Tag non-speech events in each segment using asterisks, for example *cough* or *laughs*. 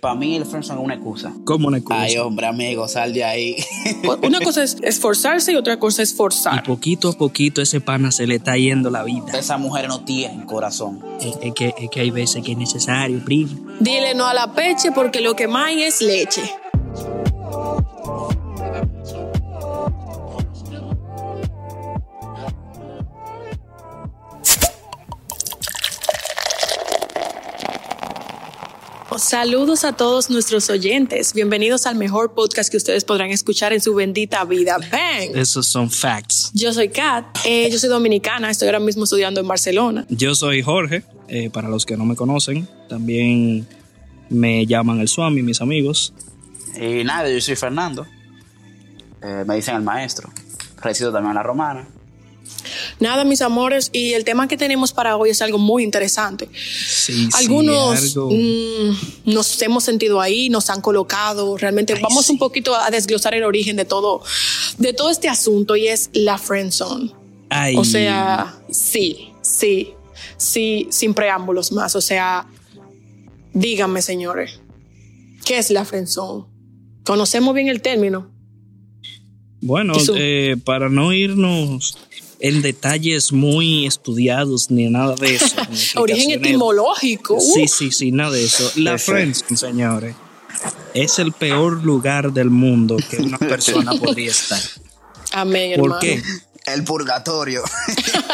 Para mí el friendzone es una excusa. ¿Cómo una excusa? Ay, hombre, amigo, sal de ahí. Una cosa es esforzarse y otra cosa es Y forzar. poquito a poquito ese pana se le está yendo la vida. Esas mujeres no tienen corazón. Es, es que, es que hay veces que es necesario, primo. Dile no a la peche porque lo que más hay es leche. Saludos a todos nuestros oyentes. Bienvenidos al mejor podcast que ustedes podrán escuchar en su bendita vida. ¡Bang! Esos son facts. Yo soy Kat, eh, yo soy dominicana, estoy ahora mismo estudiando en Barcelona. Yo soy Jorge, eh, para los que no me conocen. También me llaman el Swami, mis amigos. Y nada, yo soy Fernando. Eh, me dicen el maestro. Resido también en la romana. Nada, mis amores, y el tema que tenemos para hoy es algo muy interesante. Sí, Algunos sí, mm, nos hemos sentido ahí, nos han colocado. Realmente Ay, vamos sí. un poquito a desglosar el origen de todo, de todo este asunto y es la friend zone. Ay, O sea, sí, sí, sí, sin preámbulos más. O sea, díganme, señores, ¿qué es la friend zone? ¿Conocemos bien el término? Bueno, eh, para no irnos en detalles muy estudiados ni nada de eso. *laughs* Origen etimológico. Sí, Uf. sí, sí, nada de eso. La Sí, sí. Friendzone, señores, es el peor lugar del mundo que una *laughs* persona podría estar. Amén, ¿Por hermano. qué? El purgatorio.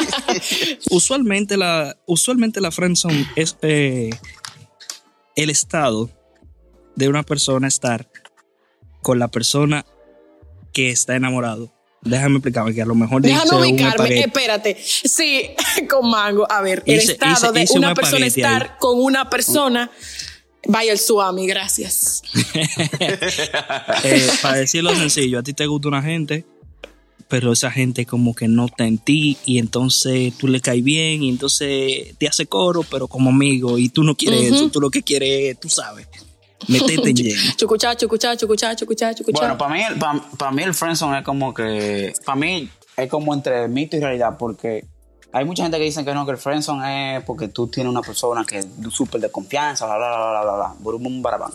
*laughs* Usualmente la, usualmente la friendzone es eh, el estado de una persona estar con la persona que está enamorado. Déjame explicarme que a lo mejor Déjame ubicarme, espérate. Sí, *laughs* con mango. A ver, el Hice- estado hice- de hice un una persona estar con una persona. Vaya el suami, gracias. *laughs* Eh, para decirlo sencillo, a ti te gusta una gente, pero esa gente como que no está en ti y entonces tú le caes bien y entonces te hace coro, pero como amigo y tú no quieres eso, tú lo que quieres, es, tú sabes, meterte *laughs* en lleno. Chucuchá, chucuchá, chucuchá, chucuchá, chucuchá. Bueno, para mí, para mí el friendzone es como que... Para mí es como entre mito y realidad porque... Hay mucha gente que dice que no, que el friendzone es porque tú tienes una persona que es súper de confianza, bla, bla, bla, bla, bla, bla, burum, bum, barabam.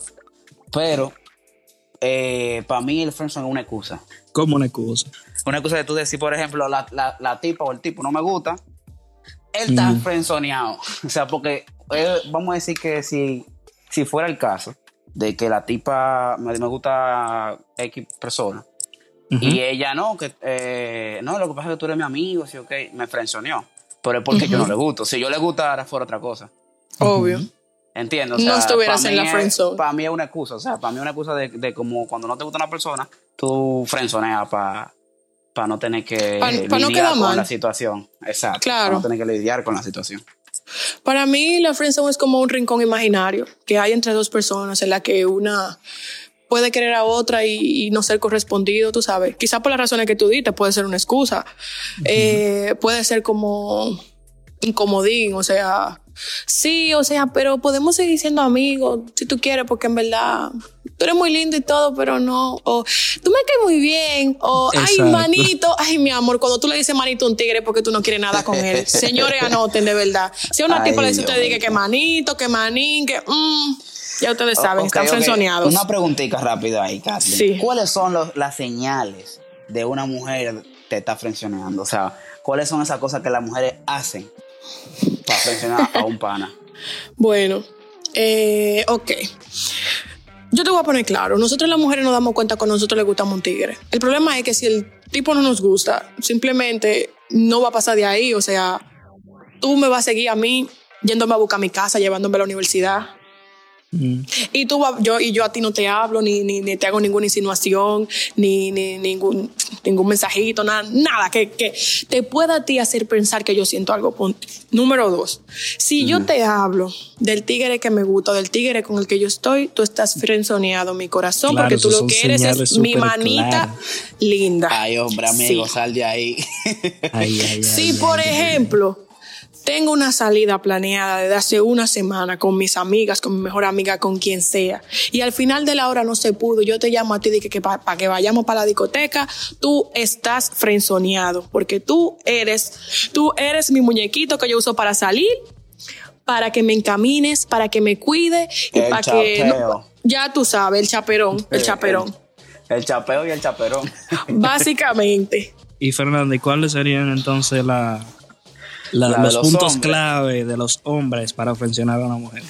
Pero, para mí el friendzone es una excusa. Como una excusa. Una excusa de tú decir, por ejemplo, la, la, la tipa o el tipo no me gusta, él está Mm. friendzoneado. *laughs* O sea, porque eh, vamos a decir que si, si fuera el caso de que la tipa me, me gusta X persona y ella no, que eh, no, lo que pasa es que tú eres mi amigo, sí, ok, me friendzoneó. Pero es porque yo no le gusto. Si yo le gustara, fuera otra cosa. Obvio. Entiendo. O No estuvieras en la es- friend zone. Para mí es una excusa. O sea, para mí es una excusa de, de como cuando no te gusta una persona, tú friendzoneas para no tener que Pa- pa no lidiar quedar con mal. la situación. Exacto. Claro. Para no tener que lidiar con la situación. Para mí, la friendzone es como un rincón imaginario que hay entre dos personas en la que una puede querer a otra y, y no ser correspondido, tú sabes. Quizá por las razones que tú diste puede ser una excusa. Eh, puede ser como incomodín, o sea, sí, o sea, pero podemos seguir siendo amigos si tú quieres, porque en verdad tú eres muy lindo y todo, pero no, o tú me caes muy bien, o ay, manito, ay, mi amor, cuando tú le dices manito a un tigre porque tú no quieres nada con él. *laughs* Señores, anoten de verdad. Si a una Ay, tipa le dice, usted diga que manito, que manín, que mm, ya ustedes saben, Ok, están ok. frenzoneados. Una preguntita rápida ahí, Kathleen. Sí. ¿Cuáles son los- las señales de una mujer te está frenzoneando? O sea, ¿cuáles son esas cosas que las mujeres hacen para frenzonear a un pana? *laughs* Bueno, eh, ok. Yo te voy a poner claro, nosotros las mujeres nos damos cuenta cuando nosotros le gustamos un tigre. El problema es que si el tipo no nos gusta, simplemente no va a pasar de ahí. O sea, tú me vas a seguir a mí yéndome a buscar mi casa, llevándome a la universidad. Mm. Y tú, yo, y yo a ti no te hablo, ni, ni, ni te hago ninguna insinuación, ni, ni ningún, ningún mensajito, nada, nada que, que te pueda a ti hacer pensar que yo siento algo. Número dos, si yo te hablo del tigre que me gusta, del tigre con el que yo estoy, tú estás frenzoneado mi corazón, Claro, porque tú lo que eres es mi manita linda. Ay, hombre, amigo, Sí. sal de ahí. Ay, ay, *laughs* ay, Si, ay, por ay, ay. ejemplo, tengo una salida planeada desde hace una semana con mis amigas, con mi mejor amiga, con quien sea, y al final de la hora no se pudo, yo te llamo a ti de que, que para que vayamos para la discoteca, tú estás frenzoneado, porque tú eres, tú eres mi muñequito que yo uso para salir, para que me encamines, para que me cuide y El para que no- chapeo. Ya tú sabes, el chaperón, el Eh, chaperón. El, el chapeo y el chaperón. Básicamente. Y Fernanda, ¿y cuáles serían entonces la, la- La de los, los puntos hombres. clave de los hombres para ofensionar a una mujer?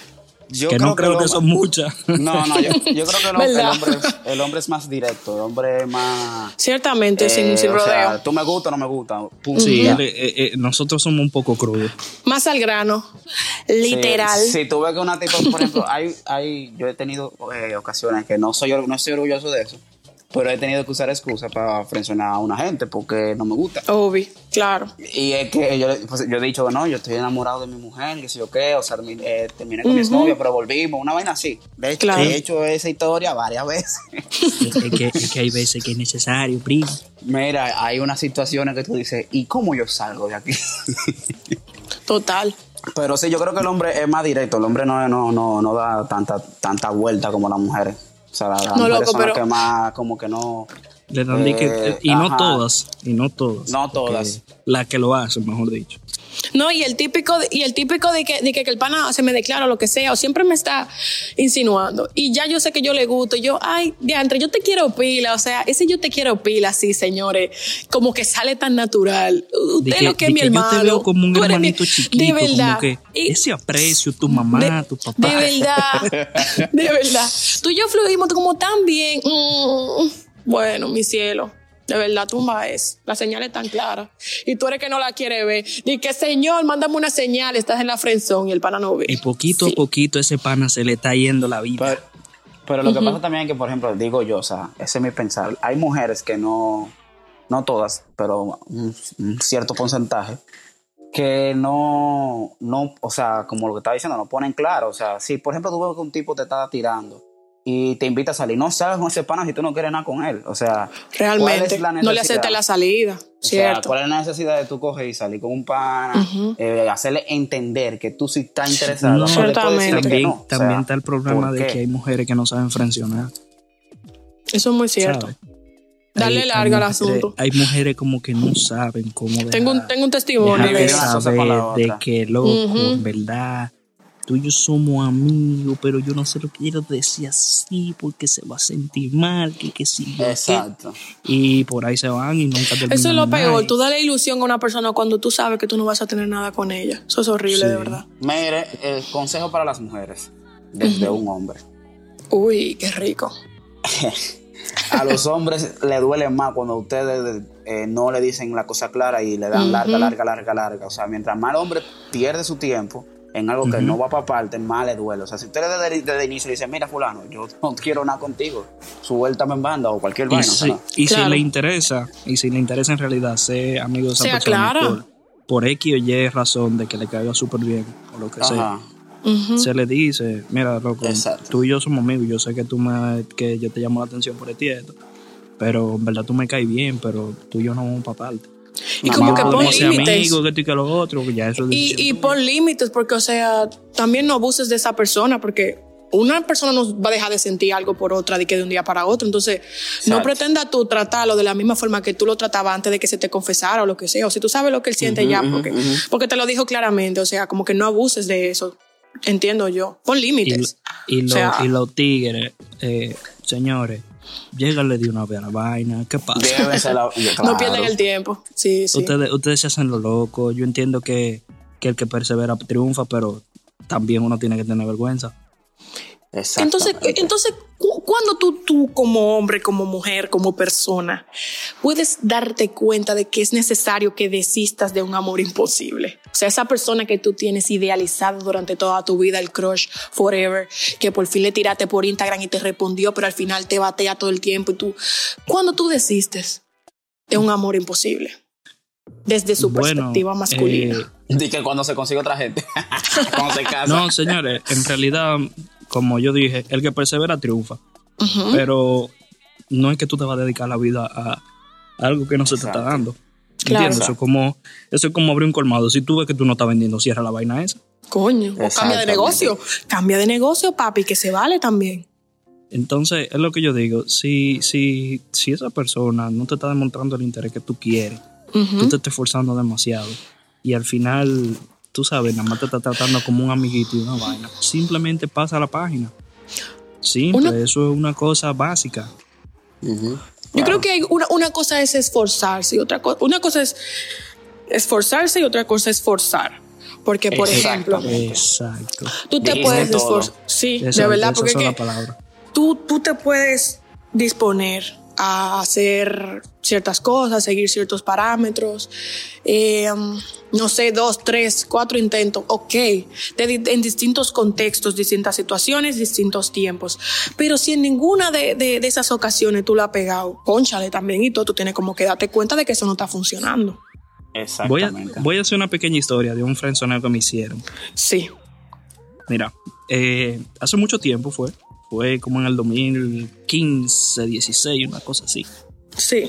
Yo que no creo que son muchas. No, no, yo, yo creo que el, *laughs* hombre, el hombre es más directo, el hombre es más... Ciertamente, sin, eh, sin rodeo. sea, tú me gusta o no me gusta. punto. Sí, eh, eh, nosotros somos un poco crudos. Más al grano. Literal. Si, si tú ves que una tipa, por ejemplo, hay, hay, yo he tenido eh, ocasiones que no soy, no estoy orgulloso de eso, pero he tenido que usar excusas para frencionar a una gente porque no me gusta. Obvio, claro. Y es que yo, pues, yo he dicho que no, yo estoy enamorado de mi mujer, que sé yo qué, o sea, eh, terminé con mi exnovio, pero volvimos, una vaina así. De hecho, Claro. he hecho esa historia varias veces. es, que, es que hay veces que es necesario, primo. Mira, hay unas situaciones que tú dices, ¿y cómo yo salgo de aquí? Total. Pero sí, yo creo que el hombre es más directo, el hombre no, no, no, no da tanta, tanta vuelta como las mujeres. O sea, las No, mujeres loco, son las pero- que más, como que no... Le dan Eh, y no ajá. todas, y no todas. No todas. Las que lo hacen, mejor dicho. No, y el típico, de- y el típico de que, de que, que el pana se me declara o lo que sea, o siempre me está insinuando. Y ya yo sé que yo le gusto. Yo, ay, diantre, yo te quiero pila. O sea, ese yo te quiero pila, sí, señores. Como que sale tan natural. Usted De que, lo que es mi que hermano. yo te veo como un tú eres mi- hermanito chiquito, De verdad. como que Y- ese aprecio, tu mamá, de, tu papá. De verdad. *laughs* de verdad. Tú y yo fluimos como tan bien. Mm, bueno, mi cielo. De verdad, tumba es. La señal es tan clara. Y tú eres que no la quiere ver. Di que, señor, mándame una señal. Estás en la frenzón y el pana no ve. Y poquito Sí. a poquito ese pana se le está yendo la vida. Pero, pero lo que pasa también es que, por ejemplo, digo yo, o sea, ese es mi pensar. Hay mujeres que no, no todas, pero un, un cierto porcentaje, que no, no, o sea, como lo que estaba diciendo, no ponen claro. O sea, si por ejemplo tú ves que un tipo te está tirando y te invita a salir, no salgas con ese pana si tú no quieres nada con él. O sea, ¿cuál Realmente. es la No le aceptes la salida. O sea, Cierto. ¿cuál es la necesidad de tú coger y salir con un pana, eh, hacerle entender que tú sí estás interesado? No, después decirle que también, no? O sea, también está el problema ¿por de que hay mujeres que no saben frencionar. Eso es muy cierto. ¿sabes? Dale Hay- larga al asunto. Hay mujeres como que no saben cómo Tengo un, tengo un testimonio de de que saber de loco, en verdad, tú y yo somos amigos, pero yo no sé lo que quiero decir así porque se va a sentir mal, que que qué. Exacto. Y por ahí se van y nunca terminan Eso es lo peor. nada. Tú dale ilusión a una persona cuando tú sabes que tú no vas a tener nada con ella. Eso es horrible, de verdad. Mire, el consejo para las mujeres, desde un hombre. Uy, qué rico. *laughs* A los hombres le duele más cuando ustedes eh, no le dicen la cosa clara y le dan larga, larga, larga, larga. O sea, mientras más el hombre pierde su tiempo en algo que no va para parte, más le duele. O sea, si usted desde, desde el inicio le dice, mira, fulano, yo no quiero nada contigo, suéltame en banda o cualquier Y, vaina. si, o sea, y si le interesa, y si le interesa en realidad ser amigo de esa Sea persona por, por X o Y razón de que le caiga súper bien o lo que sea, se le dice, mira, loco, Exacto. tú y yo somos amigos, yo sé que tú me, que yo te llamo la atención por esto, pero en verdad tú me caes bien, pero tú y yo no vamos para parte. Y como que pon límites. que y que lo otro, que ya eso es Y, y pon límites, porque, o sea, también no abuses de esa persona, porque una persona no va a dejar de sentir algo por otra de que de un día para otro. Entonces, no pretenda tú tratarlo de la misma forma que tú lo tratabas antes de que se te confesara o lo que sea. O si tú sabes lo que él siente ya, porque, porque te lo dijo claramente. O sea, como que no abuses de eso. Entiendo yo. Pon Y, límites. y, lo- O sea- y los tigres, eh, señores, llégale de una vez a la vaina, ¿qué pasa? *laughs* No claro. pierdan el tiempo. Sí, sí. Ustedes, ustedes se hacen lo loco. Yo entiendo que, que el que persevera triunfa, pero también uno tiene que tener vergüenza. Entonces, entonces cu- ¿cuándo tú, tú como hombre, como mujer, como persona, puedes darte cuenta de que es necesario que desistas de un amor imposible? O sea, esa persona que tú tienes idealizado durante toda tu vida, el crush forever, que por fin le tiraste por Instagram y te respondió, pero al final te batea todo el tiempo y tú, ¿cuándo tú desistes de un amor imposible? Desde su Bueno, perspectiva masculina. eh, *laughs* Di que cuando se consigue otra gente, *laughs* cuando se casa. no, señores, en realidad, como yo dije, el que persevera triunfa. Pero no es que tú te vas a dedicar la vida a algo que no se te está dando. Claro. ¿Entiendes? Eso es, como, eso es como abrir un colmado. Si tú ves que tú no estás vendiendo, cierra la vaina esa. Coño, o cambia de negocio. Cambia de negocio, papi, que se vale también. Entonces, es lo que yo digo. Si, si, si esa persona no te está demostrando el interés que tú quieres, Ujú. tú te estás esforzando demasiado y al final, tú sabes, nada más te está tratando como un amiguito y una vaina. Simplemente pasa la página. Simple, Una- eso es una cosa básica. Yo creo que hay una, una cosa es esforzarse y otra cosa, una cosa es esforzarse y otra cosa es forzar. Porque, por ejemplo. Exacto. tú te puedes esforzar. Sí, de verdad, porque es que tú, tú te puedes disponer a hacer ciertas cosas, seguir ciertos parámetros, eh, no sé, dos, tres, cuatro intentos, ok, de en distintos contextos, distintas situaciones, distintos tiempos. Pero si en ninguna de, de- de esas ocasiones tú lo has pegado, conchale también y todo, tú tienes como que darte cuenta de que eso no está funcionando. Voy a, Exactamente. voy a hacer una pequeña historia de un friendzoneo que me hicieron. Sí. Mira, eh, hace mucho tiempo fue, fue como en el 2015, 16, una cosa así. Sí.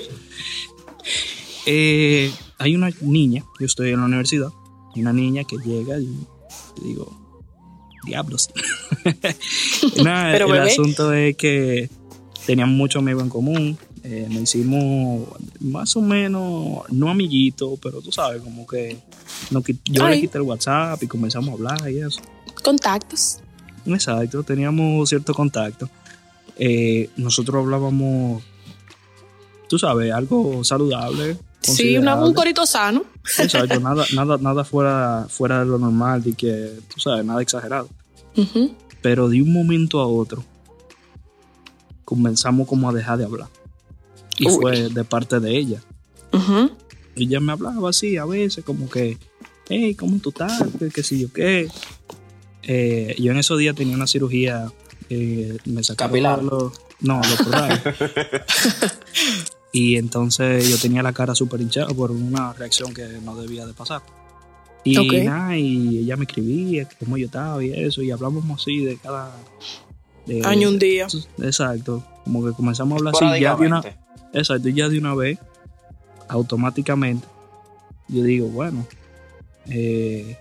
Eh, hay una niña, yo estoy en la universidad, hay una niña que llega y digo, diablos. *laughs* Nada, *laughs* Pero el bebé. asunto es que teníamos muchos amigos en común, eh, nos hicimos más o menos, no amiguitos, pero tú sabes, como que yo Ay. le quité el WhatsApp y comenzamos a hablar y eso. Contactos. Exacto, teníamos cierto contacto. Eh, nosotros hablábamos, tú sabes, algo saludable. Sí, una- un corito sano. Exacto, *laughs* nada, nada, nada fuera, fuera de lo normal y que, tú sabes, nada exagerado. Pero de un momento a otro comenzamos como a dejar de hablar. Y Uy. fue de parte de ella. Ujú. Ella me hablaba así a veces, como que, hey, ¿cómo tú estás? ¿Qué, qué sé yo qué? Eh, yo en esos días tenía una cirugía, eh, me sacaron Capilar. los- no, los corales. *laughs* y entonces yo tenía la cara súper hinchada por una reacción que no debía de pasar. Y nada, y ella me escribía cómo yo estaba y eso, y hablábamos así de cada... de- Año un día. Exacto, como que comenzamos a hablar así ya de una. Exacto, y ya de una vez, automáticamente, yo digo, bueno, eh,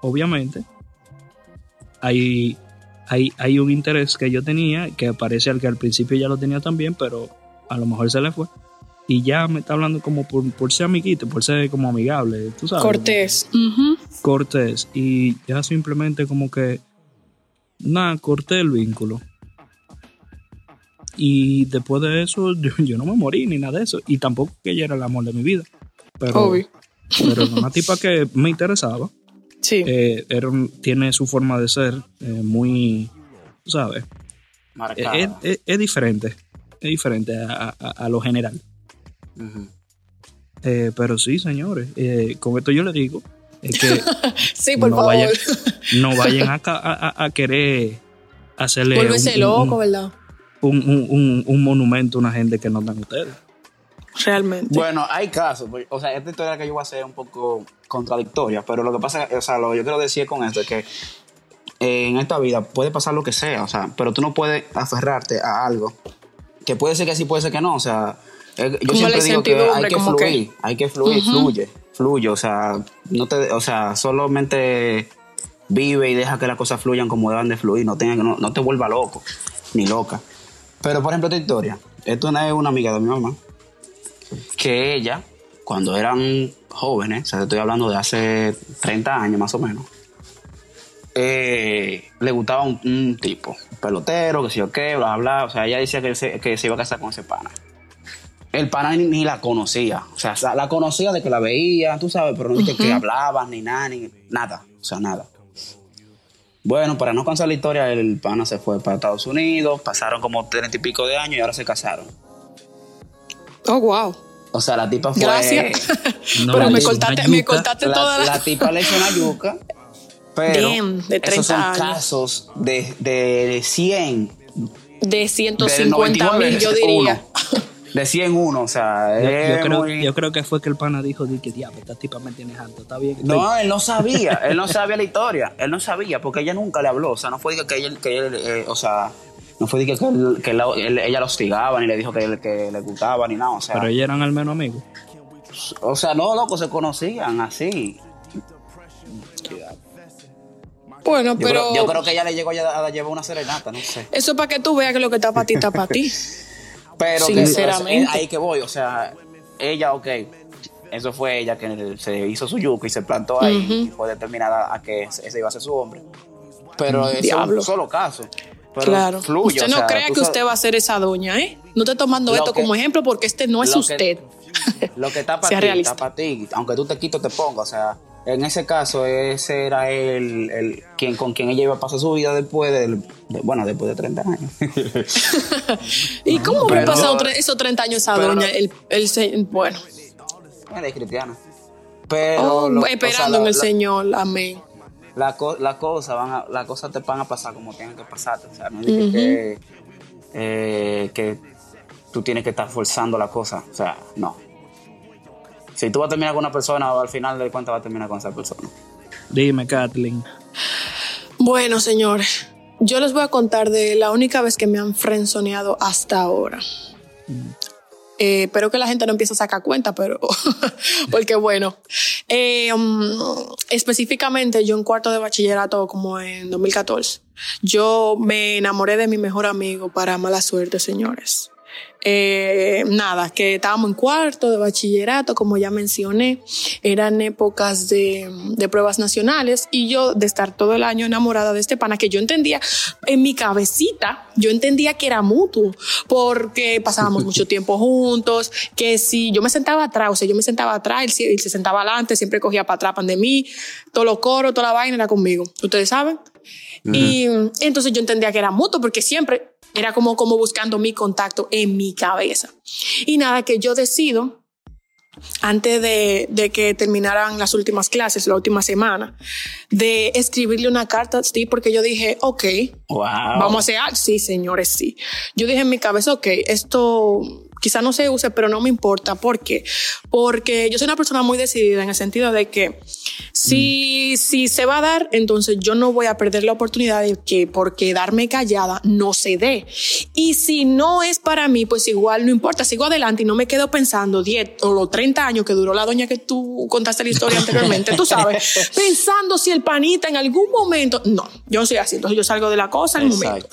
obviamente, hay, hay, hay un interés que yo tenía, que parece al que al principio ya lo tenía también, pero a lo mejor se le fue. Y ya me está hablando como por, por ser amiguito, por ser como amigable, tú sabes. Cortés. Ujú. Cortés. Y ya simplemente como que, nada, corté el vínculo. Y después de eso, *laughs* yo, yo no me morí ni nada de eso. Y tampoco que ella era el amor de mi vida. Pero, Obvio. pero era una tipa que me interesaba. Sí. Eh, un- tiene su forma de ser eh, muy, ¿sabes? Marcada. Es, es- es diferente. Es diferente a, a- a lo general. Eh, pero sí, señores. eh, con esto yo le digo es que *laughs* sí, por no favor. vayan, no vayan a, a- a- querer hacerle Vuélvese un, loco, un, ¿verdad? un- un monumento a una gente que no dan ustedes. Realmente. Bueno, hay casos. pues, O sea, esta historia que yo voy a hacer es un poco contradictoria, pero lo que pasa, o sea, lo que yo quiero decir con esto es que eh, en esta vida puede pasar lo que sea, o sea, pero tú no puedes aferrarte a algo que puede ser que sí, puede ser que no, o sea, eh, yo Como siempre digo que hay que- fluir, hay que fluir, fluye, fluye, o sea, no te, o sea, solamente vive y deja que las cosas fluyan como deban de fluir, no, tenga, no, no te vuelva loco, ni loca. Pero, por ejemplo, esta historia, esto es una amiga de mi mamá, que ella, cuando eran jóvenes, o sea, estoy hablando de hace 30 años más o menos, eh, le gustaba un, un tipo, un pelotero, que sé yo qué, bla, bla. O sea, ella decía que se, que se iba a casar con ese pana. El pana ni, ni la conocía. O sea, la conocía de que la veía, tú sabes, pero no dije que hablaban, ni nada, ni nada. O sea, nada. Bueno, para no cansar la historia, el pana se fue para Estados Unidos, pasaron como treinta y pico de años y ahora se casaron. Oh, wow. O sea, la tipa fue. Gracias. No, *laughs* Pero me cortaste, me cortaste la, toda la... la tipa le hizo una yuca. *laughs* Pero Damn, de 30 esos son años. casos de, de 100. De Del 150 mil, yo diría. uno. De 100 uno, o sea, *laughs* Yo, creo, muy- yo creo que fue que el pana dijo, di que diablo, esta tipa me tiene harto, está bien. estoy- No, él no sabía, él no sabía la historia, él no sabía, porque ella nunca le habló, o sea, no fue de que ella, que él, eh, o sea, no fue de que, que él- que la- él- ella lo hostigaba, ni le dijo que, él- que le gustaba, ni nada, o sea, Pero ellos eran al menos amigos. o sea, no, loco, se conocían así. Bueno, Yo, pero creo, yo creo que ella le llegó a, a llevar una serenata, no sé. eso es para que tú veas que lo que está para ti está para ti. *laughs* Pero Sinceramente. ahí que voy, o sea, ella, ok, eso fue ella que se hizo su yuca y se plantó ahí y fue determinada a que ese iba a ser su hombre. Pero ese es Diablo. un solo caso. Pero claro. fluye, usted o no sea, crea que sabes- usted va a ser esa doña, ¿eh? No esté tomando esto que- como ejemplo porque este no es lo que- usted. *laughs* Lo que está *laughs* para ti, está para ti. Aunque tú te quites, te pongas. O sea, en ese caso, ese era el, el quien, con quien ella iba a pasar su vida después del, de- bueno, después de 30 años. *laughs* ¿Y cómo habrá Pero- pasado esos 30 años esa doña? El, el se- bueno, es cristiana. Pero oh, lo- o sea, esperando la- en el la- Señor, amén. La co- las cosas van a, las cosas te van a pasar como tienen que pasar o sea no es de que, que, eh, que tú tienes que estar forzando la cosa o sea no si tú vas a terminar con una persona al final del cuentas vas a terminar con esa persona Dime, Kathleen. Bueno, señores, yo les voy a contar de la única vez que me han frenzoneado hasta ahora. Eh, espero que la gente no empiece a sacar cuenta, pero *laughs* porque bueno, eh, um, específicamente yo en cuarto de bachillerato como en 2014, yo me enamoré de mi mejor amigo para mala suerte, señores. Eh, nada, que estábamos en cuarto de bachillerato, como ya mencioné, eran épocas de, de pruebas nacionales y yo de estar todo el año enamorada de este pana que yo entendía en mi cabecita, yo entendía que era mutuo porque pasábamos mucho *laughs* tiempo juntos, que si yo me sentaba atrás, o sea, yo me sentaba atrás, él, se- él se sentaba adelante, siempre cogía para atrás pan de mí, todo lo coro, toda la vaina era conmigo, ustedes saben. Y mm, entonces yo entendía que era mutuo porque siempre era como, como buscando mi contacto en mi cabeza. Y nada, que yo decido, antes de, de que terminaran las últimas clases, la última semana, de escribirle una carta a Steve porque yo dije, ok, wow Vamos a hacer. Sí, señores, sí. Yo dije en mi cabeza, ok, esto quizá no se use, pero no me importa. ¿Por qué? Porque yo soy una persona muy decidida en el sentido de que si, si se va a dar, entonces yo no voy a perder la oportunidad de que por quedarme callada no se dé. Y si no es para mí, pues igual no importa, sigo adelante y no me quedo pensando 10 o los 30 años que duró la doña que tú contaste la historia anteriormente, tú sabes, *laughs* pensando si el panita en algún momento, no, yo no soy así, entonces yo salgo de la cosa al momento.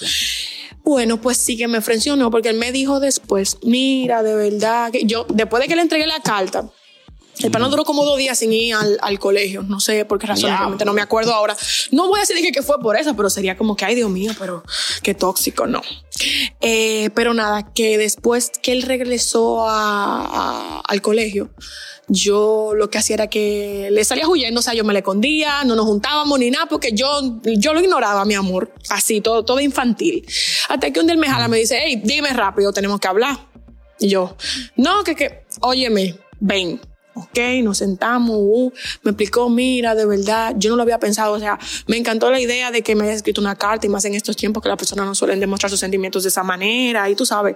Bueno, pues sí que me frencionó porque él me dijo después, mira, de verdad que yo, después de que le entregué la carta, el pana duró como dos días sin ir al, al colegio. No sé por qué razón, realmente no me acuerdo ahora. No voy a decir que, que fue por eso, pero sería como que, ay, Dios mío, pero qué tóxico, no. Eh, pero nada, que después que él regresó a- a- al colegio, yo lo que hacía era que le salía huyendo, o sea, yo me le escondía, no nos juntábamos ni nada, porque yo, yo lo ignoraba, mi amor, así, todo, todo infantil. Hasta que un día él me jala, me dice, hey, dime rápido, tenemos que hablar. Y yo, no, que, que, óyeme, ven. Ok, nos sentamos, uh, me explicó, mira, de verdad, yo no lo había pensado, o sea, me encantó la idea de que me haya escrito una carta y más en estos tiempos que las personas no suelen demostrar sus sentimientos de esa manera y tú sabes,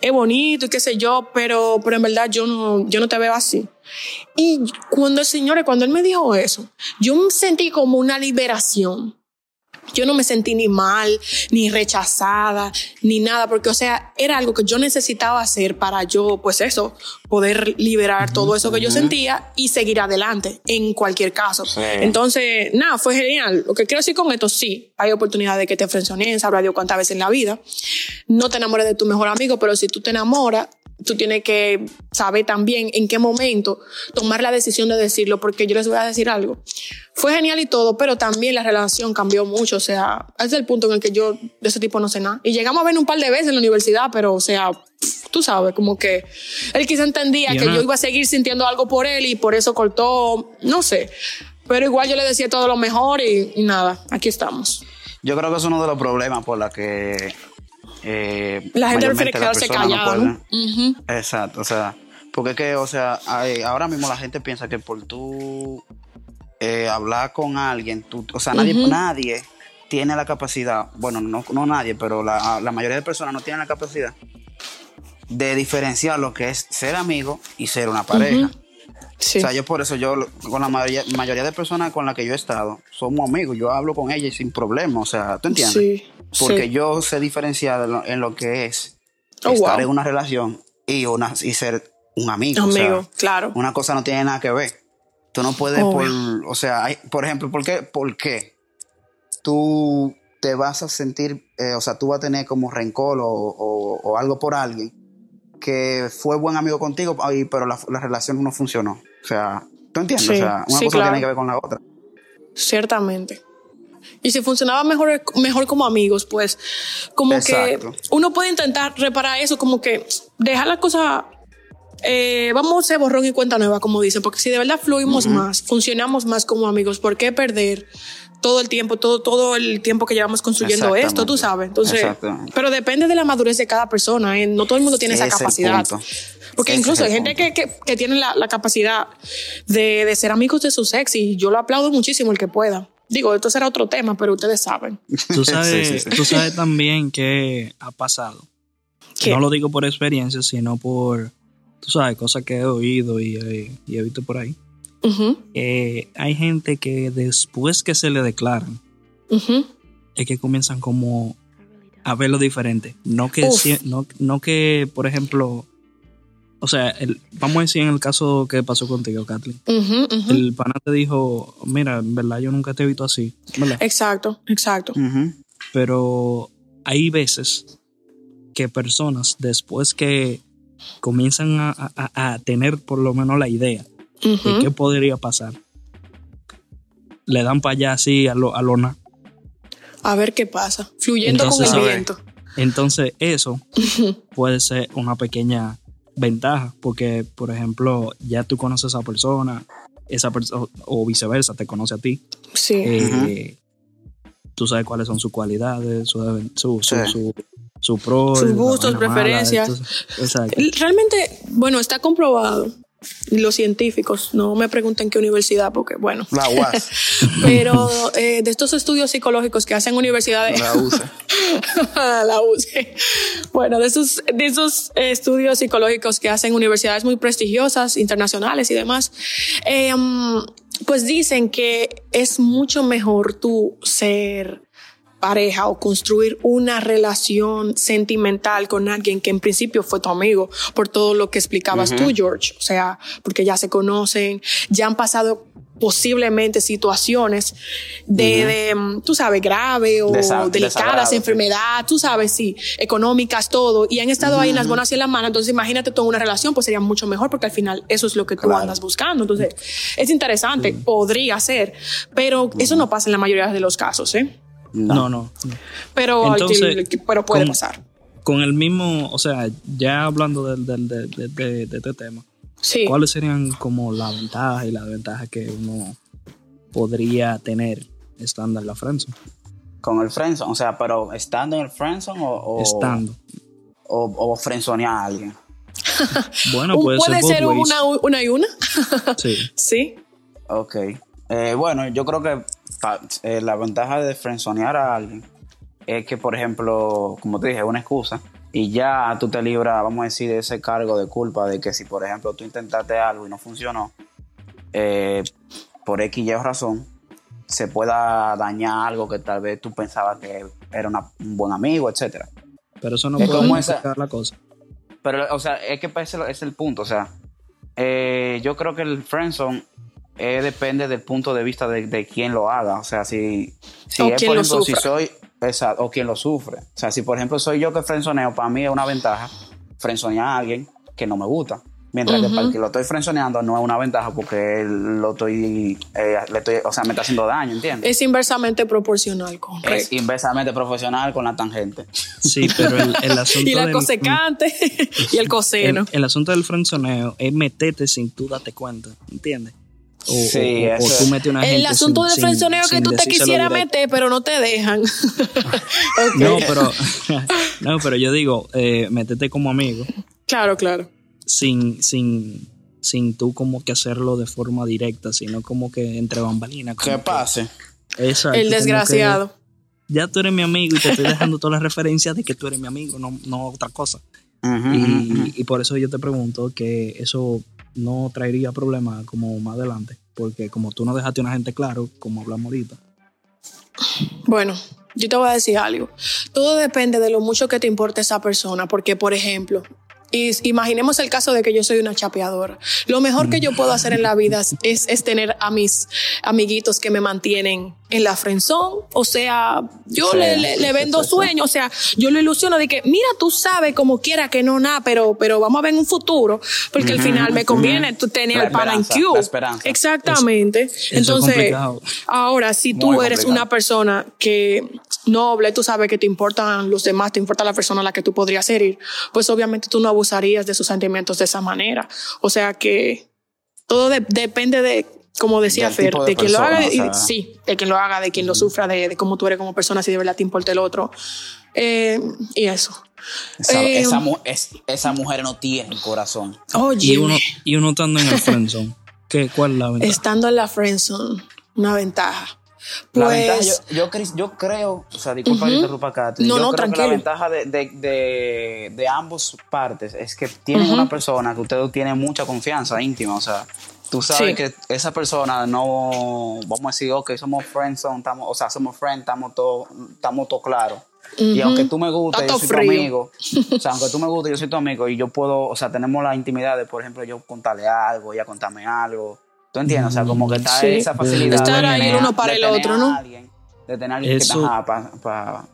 es bonito y qué sé yo, pero, pero en verdad yo no, yo no te veo así. Y cuando el señor, cuando él me dijo eso, yo sentí como una liberación. Yo no me sentí ni mal, ni rechazada, ni nada, porque, o sea, era algo que yo necesitaba hacer para yo, pues eso, poder liberar todo eso que yo sentía y seguir adelante en cualquier caso. Sí. Entonces, nada, fue genial. Lo que quiero decir con esto, sí, hay oportunidad de que te frencioneen, sabrá Dios cuántas veces en la vida. No te enamores de tu mejor amigo, pero si tú te enamoras, tú tienes que saber también en qué momento tomar la decisión de decirlo, porque yo les voy a decir algo. Fue genial y todo, pero también la relación cambió mucho, o sea, es el punto en el que yo de ese tipo no sé nada. Y llegamos a ver un par de veces en la universidad, pero o sea, pff, tú sabes, como que él quizá entendía Y que una- yo iba a seguir sintiendo algo por él y por eso cortó, no sé. Pero igual yo le decía todo lo mejor y, y nada, aquí estamos. yo creo que es uno de los problemas por la que eh, La gente prefiere quedarse no callada. Exacto, o sea, porque es que, o sea, hay- ahora mismo la gente piensa que por tú eh, hablar con alguien, tú, o sea, nadie, nadie tiene la capacidad, bueno, no, no nadie, pero la, la mayoría de personas no tienen la capacidad de diferenciar lo que es ser amigo y ser una pareja. Sí. O sea, yo por eso, yo con la mayoría, mayoría de personas con las que yo he estado, somos amigos, yo hablo con ellas sin problema, o sea, ¿tú entiendes? Sí, Porque sí. yo sé diferenciar en lo, en lo que es Oh, estar wow. en una relación y, una, y ser un amigo. o Amigo, sea, claro. una cosa no tiene nada que ver. Tú no puedes, por, Obvio. o sea, hay- por ejemplo, ¿por qué? ¿por qué tú te vas a sentir, eh, o sea, tú vas a tener como rencor o, o- o algo por alguien que fue buen amigo contigo, pero la, la relación no funcionó? O sea, ¿tú entiendes? Sí, o sea, una sí, cosa claro. tiene que ver con la otra. Ciertamente. Y si funcionaba mejor, mejor como amigos, pues como Exacto. que uno puede intentar reparar eso, como que dejar la cosa, eh, vamos a hacer borrón y cuenta nueva, como dicen, porque si de verdad fluimos más, funcionamos más como amigos, ¿por qué perder? Todo el tiempo, todo, todo el tiempo que llevamos construyendo esto, tú sabes. Entonces, pero depende de la madurez de cada persona, ¿eh? no todo el mundo tiene esa capacidad. Porque Ese incluso hay gente que, que, que tiene la, la capacidad de, de ser amigos de su ex y yo lo aplaudo muchísimo el que pueda. Digo, esto será otro tema, pero ustedes saben. *laughs* Tú sabes, Sí, sí, sí. Tú sabes también que ha pasado. ¿Qué? No lo digo por experiencia, sino por, tú sabes, cosas que he oído y, y he visto por ahí. Eh, hay gente que después que se le declaran, es que comienzan como a verlo diferente. No que, Uf. si- no, no que, por ejemplo, o sea, el- vamos a decir en el caso que pasó contigo, Kathleen. El pana te dijo, mira, en verdad yo nunca te he visto así, ¿verdad? Exacto, exacto. Pero hay veces que personas después que comienzan a, a- a tener por lo menos la idea de Ujú. qué podría pasar, le dan para allá así a lo, a lo na- A ver qué pasa. Fluyendo Entonces, con el viento. Entonces eso puede ser una pequeña ventaja porque, por ejemplo, ya tú conoces a esa persona, esa persona o viceversa te conoce a ti. Sí. eh, Tú sabes cuáles son sus cualidades, su, su, Sí. su, su pro, Sus gustos, vaina mala, preferencias. entonces, exacto. Realmente, bueno, está comprobado. Los científicos, no me pregunten qué universidad, porque bueno. La UAS. *laughs* Pero eh, de estos estudios psicológicos que hacen universidades, La UCE. *laughs* la UCE. Bueno, de esos, de esos estudios psicológicos que hacen universidades muy prestigiosas, internacionales y demás, eh, mm, pues dicen que es mucho mejor tú ser pareja o construir una relación sentimental con alguien que en principio fue tu amigo, por todo lo que explicabas tú, George. O sea, porque ya se conocen, ya han pasado posiblemente situaciones de, de, mm, tú sabes, grave o Desa- delicadas, enfermedad, tú sabes, sí, económicas, todo, y han estado ahí en las buenas y en las malas, entonces imagínate toda una relación, pues sería mucho mejor porque al final eso es lo que tú Claro. andas buscando, entonces es interesante, podría ser, pero eso no pasa en la mayoría de los casos, ¿eh? No, no. no. Pero, al que- Entonces, pero puede ¿cómo- pasar. Con el mismo, o sea, ya hablando del, del, del- de, de- de este tema, Sí. ¿cuáles serían como la ventaja y la desventaja que uno podría tener estando en la friendzone? Con el friendzone. O sea, pero estando en el friendzone o, o, Estando. o, o friendzonear a alguien. *laughs* Bueno, *laughs* puede, puede ser, una, una y una. Sí. *laughs* sí. Ok. Eh, bueno, yo creo que eh, la ventaja de friendzonear a alguien es que, por ejemplo, como te dije, es una excusa y ya tú te libras, vamos a decir, de ese cargo de culpa de que si, por ejemplo, tú intentaste algo y no funcionó, eh, por X y O razón, se pueda dañar algo que tal vez tú pensabas que era una- un buen amigo, etcétera. Pero eso no Es puede complicar la cosa. Pero, o sea, es que ese es el punto. O sea, eh, yo creo que el friendzone eh, depende del punto de vista de, de quién lo haga. O sea, si, si O es, por lo ejemplo, si soy. Exacto, o quien lo sufre. O sea, si por ejemplo soy yo que frenzoneo, para mí es una ventaja frenzonear a alguien que no me gusta. Mientras que para el que lo estoy frenzoneando no es una ventaja porque lo estoy, eh, le estoy, o sea, me está haciendo daño, ¿entiendes? Es inversamente proporcional, correcto. Es inversamente profesional con la tangente. Sí, pero el, el *laughs* asunto y la del- cosecante *laughs* y el coseno. el, el asunto del frenzoneo es meterte sin tú darte cuenta, ¿entiendes? O, Sí, o- o eso tú es. metes una El gente asunto sin- del frenzoneo que tú te quisieras meter, pero no te dejan. *laughs* No, pero, *laughs* no, pero yo digo, eh, métete como amigo Claro, claro. sin, sin, sin tú como que hacerlo de forma directa, sino como que entre bambalinas. como ¿Qué que- pase? Exacto, El desgraciado. Ya tú eres mi amigo y te estoy dejando todas las referencias de que tú eres mi amigo, no, no otra cosa. Y por eso yo te pregunto que eso no traería problemas como más adelante, porque como tú no dejaste a una gente claro, como hablamos ahorita. Bueno, yo te voy a decir algo. Todo depende de lo mucho que te importe esa persona, porque, por ejemplo, imaginemos el caso de que yo soy una chapeadora. Lo mejor que yo puedo hacer en la vida es, es tener a mis amiguitos que me mantienen en la frenzón, o sea, yo le, le, le, vendo sueños, o sea, yo lo ilusiono de que, mira, tú sabes como quiera que no nada, pero, pero vamos a ver un futuro, porque al final me conviene tú tener el pana en Q. Exactamente. Entonces, ahora, si tú eres una persona que noble, tú sabes que te importan los demás, te importa la persona a la que tú podrías herir, pues obviamente tú no abusarías de sus sentimientos de esa manera. O sea que todo depende de como decía Fer, de, quien lo haga, sí, de quien lo haga, de quien lo sufra, de, cómo tú eres como persona, si de verdad te importa el otro. Eh, y eso. Esa, eh, esa, mujer no tiene corazón. y, uno, y uno estando en el friendzone. ¿Qué, ¿Cuál es la ventaja? Estando en la friendzone, una ventaja. Pues, la ventaja, yo, yo, creo, o sea, disculpa que interrumpa acá. No, yo no, creo tranquilo. Que la ventaja de, de, de, de ambos partes es que tienen una persona que ustedes tienen mucha confianza íntima, o sea, tú sabes que esa persona no, vamos a decir, ok, somos friends, estamos, o sea, somos friends, estamos todos estamos todo claros. Y aunque tú me guste, yo soy tu amigo. O sea, aunque tú me guste, yo soy tu amigo y yo puedo, o sea, tenemos la intimidad de, por ejemplo, yo contarle algo, ella contarme algo. ¿Tú entiendes? O sea, como que está esa facilidad. De estar ahí uno para el otro, ¿no? de tener alguien eso, que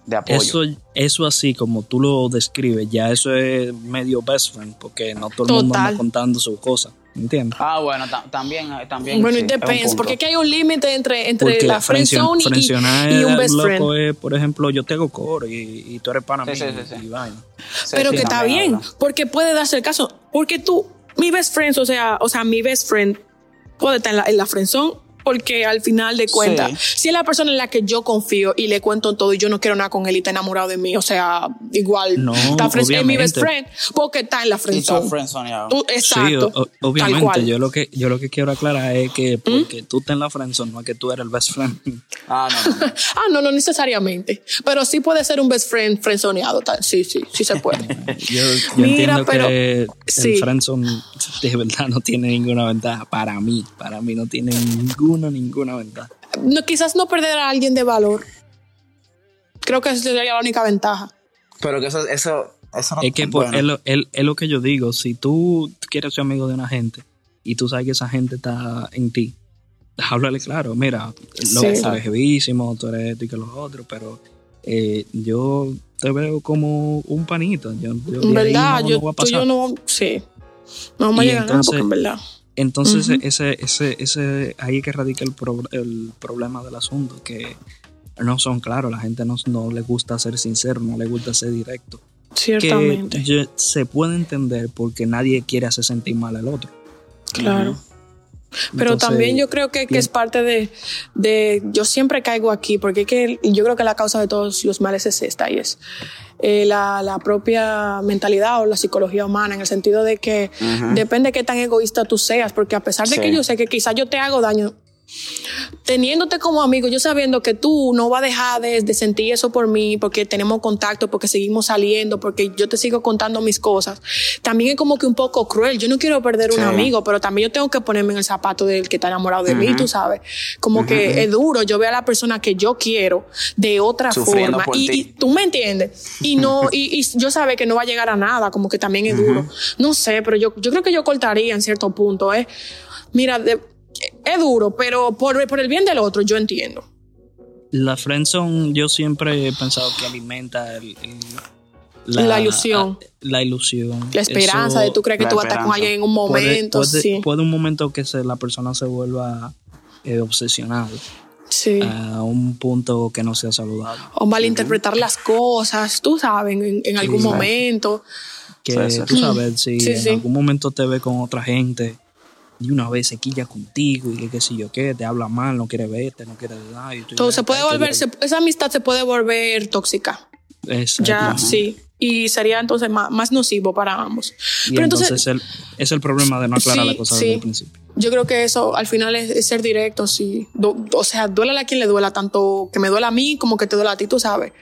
de apoyo. Eso, eso así como tú lo describes, ya eso es medio best friend, porque no todo el mundo anda contando sus cosas. ¿Entiendes? Ah, bueno, también, también. Bueno, it depends, porque aquí hay un límite entre, entre la friend zone y, y, un best friend. Es, por ejemplo, yo tengo coro y, y tú eres pana sí, mí. Sí, sí, Pero que está bien, porque puede darse el caso. Porque tú, mi best friend, o sea, o sea, mi best friend puede estar en la, en la friend zone porque al final de cuentas, si es la persona en la que yo confío y le cuento todo y yo no quiero nada con él y está enamorado de mí, o sea, igual no, está es mi best friend porque está en la friendzone. Exacto. Sí, obviamente, yo lo que yo lo que quiero aclarar es que ¿Mm? porque tú estás en la friendzone, no es que tú eres el best friend. *laughs* Ah, no, no. *laughs* ah, no, no necesariamente, pero sí puede ser un best friend friendzoneado, sí, sí, sí se puede. *laughs* yo, Mira, pero que el friendzone de verdad no tiene ninguna ventaja para mí, para mí no tiene ninguna ninguna ventaja. No, quizás no perder a alguien de valor. Creo que esa sería la única ventaja. Pero que eso, eso, eso es que pues, es, lo, es, lo, que yo digo. Si tú quieres ser amigo de una gente y tú sabes que esa gente está en ti, háblale claro. Mira, lo, que tú eres jevísimo, tú eres esto y que los otros, pero eh, yo te veo como un panito. Yo, en verdad, yo, tú yo no. Sí. No vamos a llegar nada porque en verdad. Entonces, ese, ese, ese, ahí que radica el, el problema del asunto, que no son claros, la gente no, no le gusta ser sincero, no le gusta ser directo. Ciertamente. Que se puede entender porque nadie quiere hacer sentir mal al otro. Claro. Pero también yo creo que, que es parte de, de, yo siempre caigo aquí, porque que, yo creo que la causa de todos los males es esta, y es eh, la, la, propia mentalidad o la psicología humana, en el sentido de que depende de qué tan egoísta tú seas, porque a pesar de que yo sé que quizás yo te hago daño, teniéndote como amigo, yo sabiendo que tú no vas a dejar de, sentir eso por mí, porque tenemos contacto, porque seguimos saliendo, porque yo te sigo contando mis cosas, también es como que un poco cruel. Yo no quiero perder un amigo, pero también yo tengo que ponerme en el zapato del que está enamorado de mí, tú sabes. Como que es duro. Yo veo a la persona que yo quiero de otra forma. Y, tú me entiendes. Y no, *laughs* y, yo sabe que no va a llegar a nada, como que también es duro. No sé, pero yo, yo creo que yo cortaría en cierto punto, ¿eh? Mira, de, es duro, pero por, por el bien del otro, yo entiendo. La friendzone, yo siempre he pensado que alimenta el, la, ilusión. La, ilusión. La esperanza de tú crees que tú vas a estar con alguien en un momento. Puede, sí. puede un momento que se, la persona se vuelva eh, obsesionada. Sí. A un punto que no sea saludable. O malinterpretar las cosas, tú sabes, en, algún momento. Que tú sabes, si en algún momento te ve con otra gente y una vez se quilla contigo y que qué sé yo qué, te habla mal, no quiere verte, no quiere dar. Todo se puede volver, esa amistad se puede volver tóxica. Exacto. Ya, sí. Y sería entonces más, nocivo para ambos. Pero entonces, es el problema de no aclarar la cosa desde el principio. Yo creo que eso al final es, ser directo, sí. o sea, duela a quien le duela, tanto que me duela a mí como que te duela a ti, tú sabes.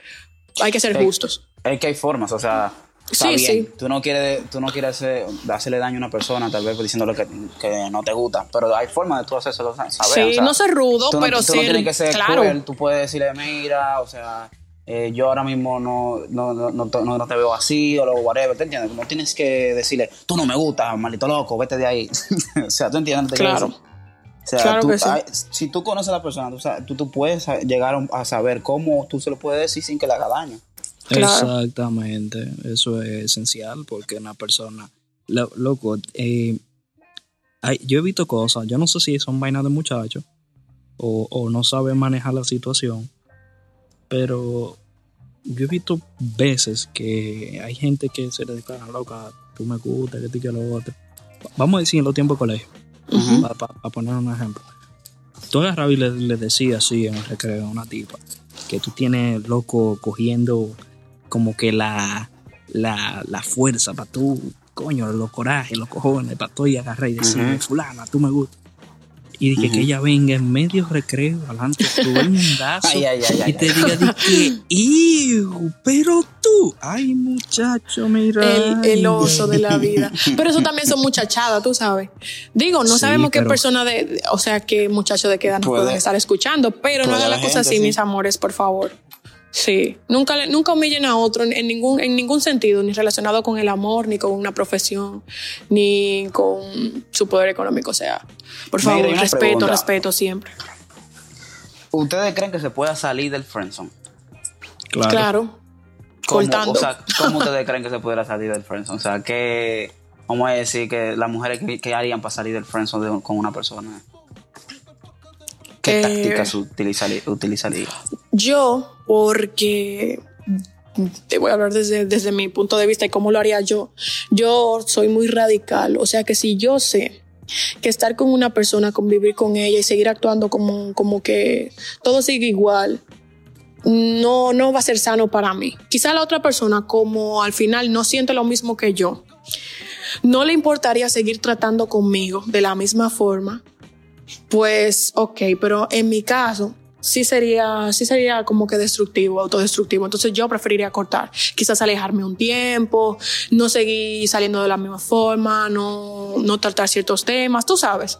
Hay que ser justos. Es que hay formas, o sea, sí, Sí. Tú no quieres, tú no quieres hacerle daño a una persona, tal vez diciéndole que, que no te gusta, pero hay formas de tú hacerlo saber. Sí, no ser rudo, pero sí. Tú no tienes que ser claro. Tú puedes decirle, mira, o sea, eh, yo ahora mismo no, no, no, no, te veo así o lo whatever, ¿te entiendes? No tienes que decirle, tú no me gustas, maldito loco, vete de ahí. *laughs* o sea, ¿tú entiendes? Claro. O sea, Claro tú- que sí. hay- si tú conoces a la persona, tú, tú, tú puedes llegar a saber cómo tú se lo puedes decir sin que le haga daño. Claro. Exactamente, eso es esencial porque una persona, lo- loco, eh, hay- yo he visto cosas, yo no sé si son vainas de muchachos o, o no saben manejar la situación, pero yo he visto veces que hay gente que se le declara loca, tú me gusta, que tú que lo otro. Vamos a decir en los tiempos de colegio, Ujú. para poner un ejemplo. Tú agarrabas y le, le decías así en el recreo a una tipa que tú tienes loco cogiendo como que la, la, la fuerza para tú, coño, los corajes, los cojones, para tú y agarrar y decirle, Ujú. fulana, tú me gustas. Y dije que ella venga en medio recreo, adelante de todo el mundazo, Ay, ay, ay, ay, y te ay. diga que, "Iu, pero tú, ay muchacho, mira. El, el oso de la vida. Pero eso también son muchachadas, tú sabes. Digo, no Sí, sabemos qué persona de, o sea, qué muchacho de qué edad nos Puede- pueden estar escuchando, pero no hagan la haber cosa gente, así, sí. mis amores, por favor. Sí, nunca, le- nunca humillen a otro en, en ningún, en ningún sentido, ni relacionado con el amor, ni con una profesión, ni con su poder económico. O sea, por favor, respeto, pregunta. respeto siempre. ¿Ustedes creen que se pueda salir del friendzone? Claro. Claro. ¿Cómo, Cortando. O sea, ¿cómo *laughs* ustedes creen que se pudiera salir del friendzone? O sea, que vamos a decir que las mujeres que, que harían para salir del friendzone de- con una persona. ¿Qué Eh, tácticas utilizaría? utilizaría? Yo, porque te voy a hablar desde, desde mi punto de vista y cómo lo haría yo. Yo soy muy radical, o sea que si yo sé que estar con una persona, convivir con ella y seguir actuando como, como que todo sigue igual, no, no va a ser sano para mí. Quizá la otra persona, como al final no siente lo mismo que yo, no le importaría seguir tratando conmigo de la misma forma, pues ok, pero en mi caso sí sería, sí sería como que destructivo, autodestructivo. Entonces yo preferiría cortar, quizás alejarme un tiempo, no seguir saliendo de la misma forma, no, no tratar ciertos temas, tú sabes.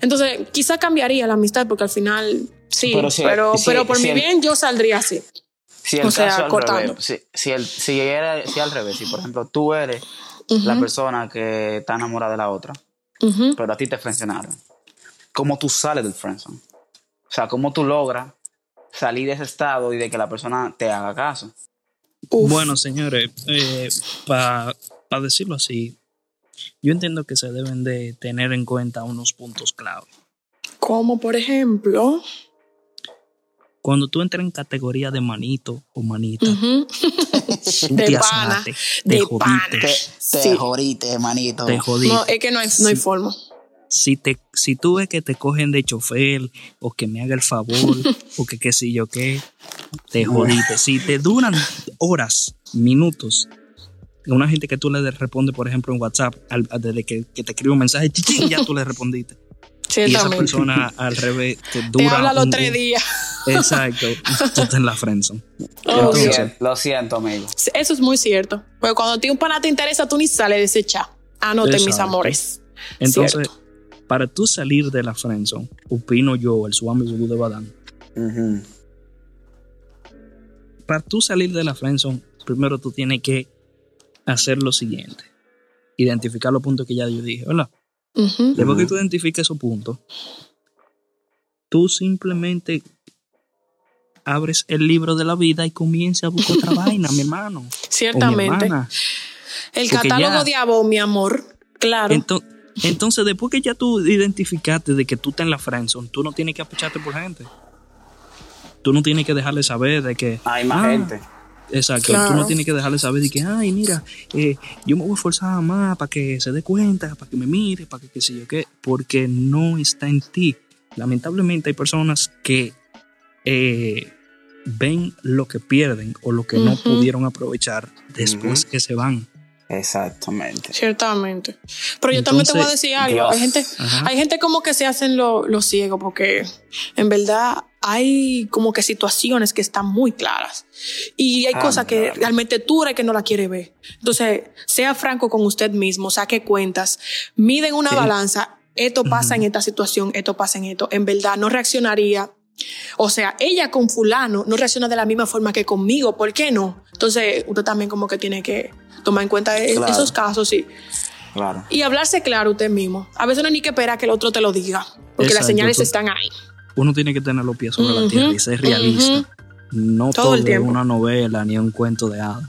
Entonces quizás cambiaría la amistad porque al final sí, Pero pero, si- pero, si- por si mi el- bien yo saldría así. Si el O sea, caso al cortando. revés, si, si, el, si, era, si al revés, si por ejemplo tú eres la persona que está enamorada de la otra, pero a ti te frencionaron, ¿cómo tú sales del friendzone? O sea, ¿cómo tú logras salir de ese estado y de que la persona te haga caso? Uf. Bueno, señores, para decirlo así, yo entiendo que se deben de tener en cuenta unos puntos clave. Como por ejemplo, Cuando tú entras en categoría de manito o manita, ujú, tú *laughs* de te pana, te de jodiste, pana. Te, te Sí. jodiste, manito. te jodiste. no, es que no hay, no hay Sí. forma. Si, te, si tú ves que te cogen de chofer o que me haga el favor *laughs* o que qué sé yo qué, te jodiste. Si te duran horas, minutos, una gente que tú le respondes, por ejemplo, en WhatsApp, al- desde que, que te escribe un mensaje, chichín, ya tú le respondiste. Y esa persona al revés te Te dura. habla los un- tres días. Exacto, *laughs* tú estás en la friendzone. Lo siento, lo siento, amigo. Eso es muy cierto. Porque cuando a ti un pana te interesa, tú ni sales de ese chat. Anoten mis amores. Entonces, Cierto. Para tú salir de la friendzone, opino yo, el Swami Vudú de Badán, para tú salir de la friendzone, primero tú tienes que hacer lo siguiente. Identificar los puntos que ya yo dije, ¿verdad? Después que tú identifiques esos puntos, tú simplemente abres el libro de la vida y comienzas a buscar otra *laughs* vaina, mi hermano. o mi Ciertamente. El Porque catálogo ya- de Abo, mi amor. Claro. Ento- Entonces, después que ya tú identificaste de que tú estás en la friendzone, tú no tienes que apucharte por gente. Tú no tienes que dejarle saber de que... Hay más ah, gente. Exacto, Claro. tú no tienes que dejarle saber de que, ay, mira, eh, yo me voy a esforzar más para que se dé cuenta, para que me mire, para que qué sé yo qué, porque no está en ti. Lamentablemente hay personas que eh, ven lo que pierden o lo que no pudieron aprovechar después que se van. Exactamente. Ciertamente. Pero yo también te voy a decir algo. Dios. Hay gente, Ajá. hay gente como que se hacen los lo ciegos porque en verdad hay como que situaciones que están muy claras. Y hay Ah, cosas que claro. realmente tú eres que no la quiere ver. Entonces, sea franco con usted mismo, saque cuentas, miden una Sí. balanza. Esto pasa en esta situación, esto pasa en esto. En verdad, no reaccionaría. O sea, ella con fulano no reacciona de la misma forma que conmigo. ¿Por qué no? Entonces, usted también como que tiene que tomar en cuenta e- Claro. esos casos y Claro. Y hablarse claro usted mismo. A veces no hay ni que esperar que el otro te lo diga, porque las señales tú- están ahí. Uno tiene que tener los pies sobre la tierra y ser realista. No Todo todo, el es tiempo. una novela ni un cuento de hadas.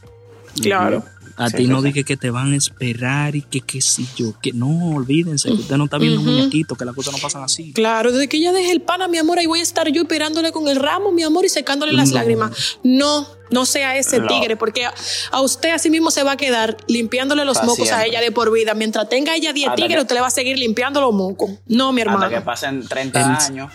Claro. A Sí, ti no dije que te van a esperar y que qué sé yo, que no, olvídense, que usted no está viendo un muñequito, que las cosas no pasan así. Claro, desde que ella deje el pana, mi amor, ahí voy a estar yo esperándole con el ramo, mi amor, y secándole las No. lágrimas. No, no sea ese No. tigre, porque a, a usted así mismo se va a quedar limpiándole los mocos a ella de por vida. Mientras tenga ella 10 Hasta tigres, que- usted le va a seguir limpiando los mocos. No, mi Hasta que hermano. pasen 30 El- años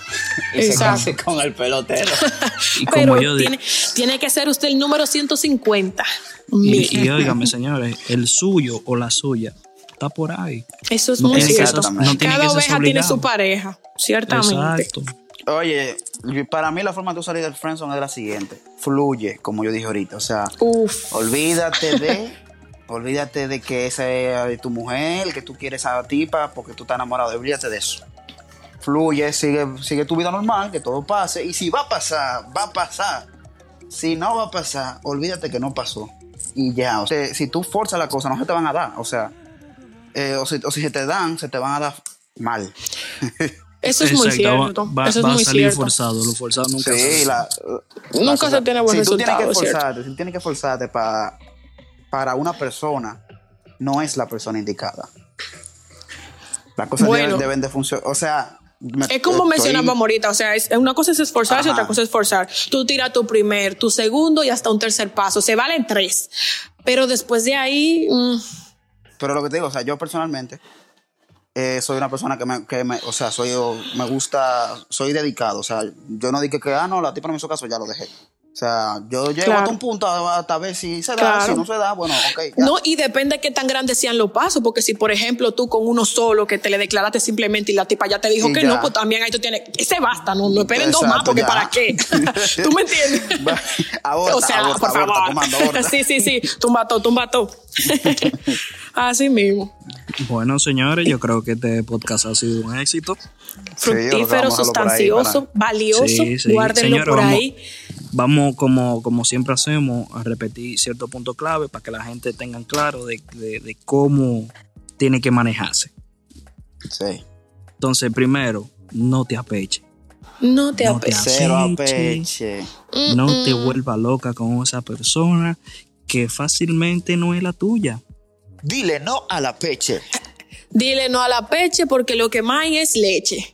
y se Exacto. case con el pelotero. *laughs* Y Pero como yo digo, tiene, tiene que ser usted el número 150. Y, óigame, señores, el suyo o la suya está por ahí. eso es No muy que cierto. ser- no tiene Cada oveja tiene su pareja, ciertamente. Exacto. Oye, para mí la forma de tú salir del friendzone es la siguiente. Fluye, como yo dije ahorita. O sea, Uf. olvídate de... *laughs* Olvídate de que esa es tu mujer, que tú quieres a la tipa porque tú estás enamorado. Olvídate de eso. Fluye, sigue, sigue tu vida normal, que todo pase. Y si va a pasar, va a pasar. Si no va a pasar, olvídate que no pasó. Y ya, o sea, si tú forzas la cosa, no se te van a dar. O sea, eh, o, si, o si se te dan, se te van a dar mal. *laughs* Eso es muy Exacto, cierto. Va, Eso es va muy a salir cierto. forzado, lo forzado nunca Sí, la, Nunca se tiene buen si tú resultado, Tienes que esforzarte, si tienes que esforzarte pa- para una persona, no es la persona indicada. Las cosas Bueno. deben, deben de funcionar. O sea, Es como estoy- mencionaba ahorita, o sea, es, una cosa es esforzarse y Ajá. otra cosa es esforzar. Tú tiras tu primer, tu segundo y hasta un tercer paso. Se valen tres. Pero después de ahí, mm, Pero lo que te digo, o sea, yo personalmente eh, soy una persona que me, que me- o sea, soy, me gusta, soy dedicado. O sea, yo no dije que, ah, no, la tipa no me hizo caso, ya lo dejé. O sea, yo llego Claro. hasta un punto hasta ver si se da, Claro. si no se da, bueno, ok. ya. no, y depende de qué tan grandes sean los pasos, porque si, por ejemplo, tú con uno solo que te le declaraste simplemente y la tipa ya te dijo Y que ya. no, pues también ahí tú tienes, ese basta, no, no esperen dos más, porque ya. ¿para qué? *laughs* ¿Tú me entiendes? Aborta, o sea, aborta, por aborta, favor. comando, *laughs* sí, sí, sí, tumba todo, tumba todo. *laughs* Así mismo. Bueno, señores, yo creo que este podcast ha sido un éxito. Fructífero, sustancioso, para- valioso, Sí, sí. guárdenlo por vamos- ahí. Vamos, como, como siempre hacemos, a repetir ciertos puntos clave para que la gente tenga claro de, de- de cómo tiene que manejarse. Sí. Entonces, primero, no te apeche. No te No te Apeche. apeche. No te vuelvas loca con esa persona que fácilmente no es la tuya. Dile no a la peche. Dile no a la peche porque lo que más hay es leche.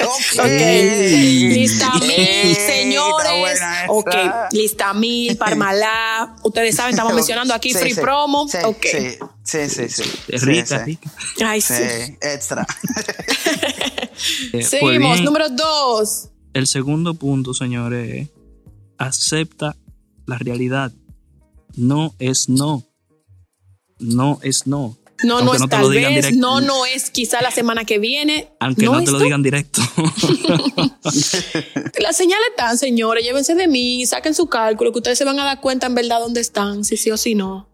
Ok. Ok. Lista mil, señores. Ok. Lista mil, Parmalá. Ustedes saben, estamos *laughs* mencionando aquí Sí, free sí, promo. Sí, ok. sí, sí, sí, sí. Es rica, sí. rica. Ay, sí. Sí, extra. *laughs* Eh, pues Seguimos. bien, Número dos. El segundo punto, señores, es acepta la realidad. No es no. No es no. No, no es no tal vez. directo. No, no es quizá la semana que viene. Aunque no, te lo tú. digan directo. *laughs* Las señales están, señores. Llévense de mí, saquen su cálculo, que ustedes se van a dar cuenta en verdad dónde están, si sí o si no.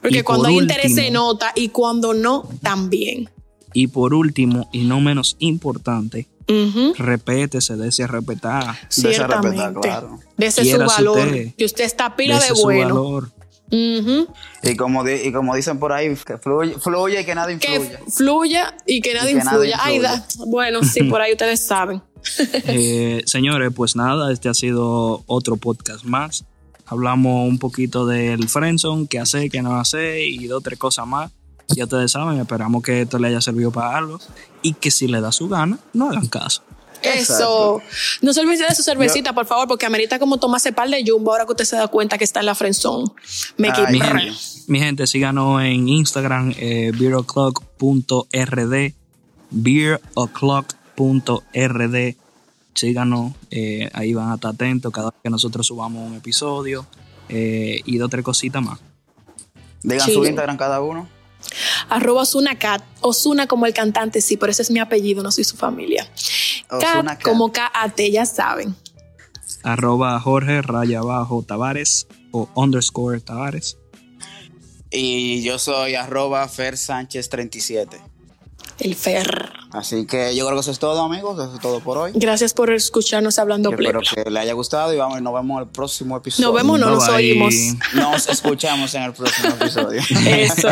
Porque Y cuando por hay interés se nota y cuando no, también. y por último, y no menos importante, Ujú. respétese, dése a respetar. Dese a respetar, Ciertamente. claro. Dese su valor. usted. Que usted está pila Dese de su bueno. valor. Y como, di- y como dicen por ahí, que fluye, fluye y que nada Que influya. fluya y que nada que nada influya. Ay, influya. da. Bueno, sí, por ahí ustedes saben. *laughs* Eh, señores, pues nada, este ha sido otro podcast más. Hablamos un poquito del friendzone, qué hacer, qué no hacer y de otras cosas más. Ya ustedes saben, esperamos que esto le haya servido para algo y que si le da su gana, no hagan caso. Eso. No se olviden de su cervecita, por favor, porque amerita como tomarse par de jumbo ahora que usted se da cuenta que está en la friendzone. Me Ay, Mi gente, mi gente, síganos en Instagram, eh, beeroclock.rd, beeroclock.rd. Síganos, eh, ahí van a estar atentos cada vez que nosotros subamos un episodio eh, y de otra cosita más. Digan su Instagram cada uno. Arroba Osuna Cat. Osuna como el cantante, sí, pero ese es mi apellido, no soy su familia. Cat. como K-A-T, ya saben. Arroba Jorge raya abajo Tavares o underscore Tavares. Y yo soy arroba Fer Sánchez 37. El Fer. Así que yo creo que eso es todo, amigos. Eso es todo por hoy. Gracias por escucharnos hablando Espero plebe. que les haya gustado y vamos, nos vemos en el próximo episodio. Nos vemos, no Bye, nos bye. oímos. Nos escuchamos en el próximo episodio. *laughs* Eso.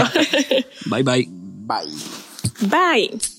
Bye bye. Bye. Bye.